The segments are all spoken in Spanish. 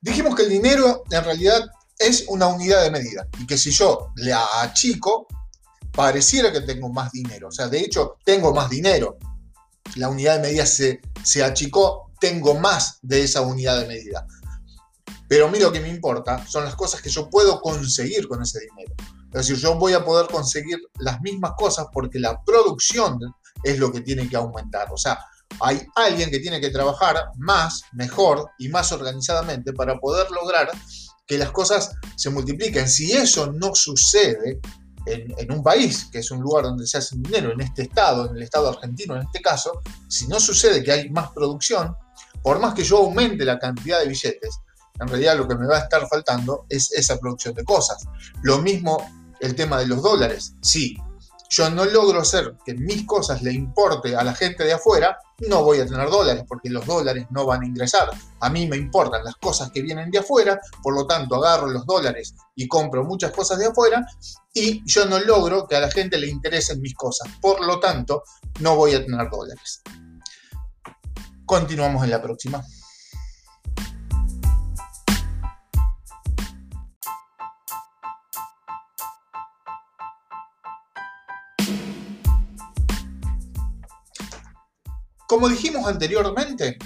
Dijimos que el dinero en realidad es una unidad de medida y que si yo le achico, pareciera que tengo más dinero. O sea, de hecho, tengo más dinero. La unidad de medida se, se achicó, tengo más de esa unidad de medida. Pero a mí lo que me importa son las cosas que yo puedo conseguir con ese dinero. Es decir, yo voy a poder conseguir las mismas cosas porque la producción es lo que tiene que aumentar. O sea, hay alguien que tiene que trabajar más, mejor y más organizadamente para poder lograr que las cosas se multipliquen. Si eso no sucede en, un país, que es un lugar donde se hace dinero, en este estado, en el estado argentino en este caso, si no sucede que hay más producción, por más que yo aumente la cantidad de billetes, en realidad lo que me va a estar faltando es esa producción de cosas. Lo mismo el tema de los dólares. Sí, yo no logro hacer que mis cosas le importe a la gente de afuera, no voy a tener dólares porque los dólares no van a ingresar. A mí me importan las cosas que vienen de afuera, por lo tanto agarro los dólares y compro muchas cosas de afuera y yo no logro que a la gente le interesen mis cosas. Por lo tanto, no voy a tener dólares. Continuamos en la próxima. Como dijimos anteriormente,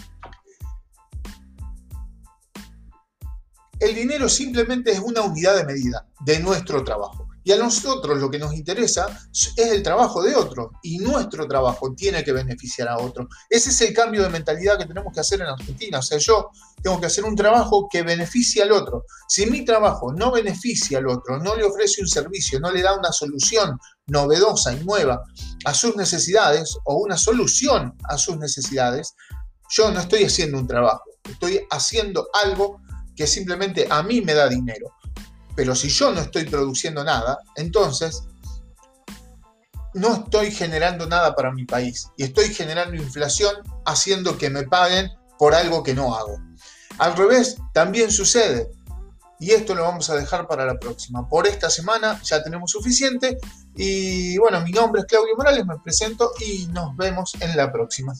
el dinero simplemente es una unidad de medida de nuestro trabajo. Y a nosotros lo que nos interesa es el trabajo de otro y nuestro trabajo tiene que beneficiar a otro. Ese es el cambio de mentalidad que tenemos que hacer en Argentina. O sea, yo tengo que hacer un trabajo que beneficie al otro. Si mi trabajo no beneficia al otro, no le ofrece un servicio, no le da una solución novedosa y nueva a sus necesidades o una solución a sus necesidades, yo no estoy haciendo un trabajo, estoy haciendo algo que simplemente a mí me da dinero. Pero si yo no estoy produciendo nada, entonces no estoy generando nada para mi país y estoy generando inflación haciendo que me paguen por algo que no hago. Al revés, también sucede. Y esto lo vamos a dejar para la próxima. Por esta semana ya tenemos suficiente. Y bueno, mi nombre es Claudio Morales, me presento y nos vemos en la próxima.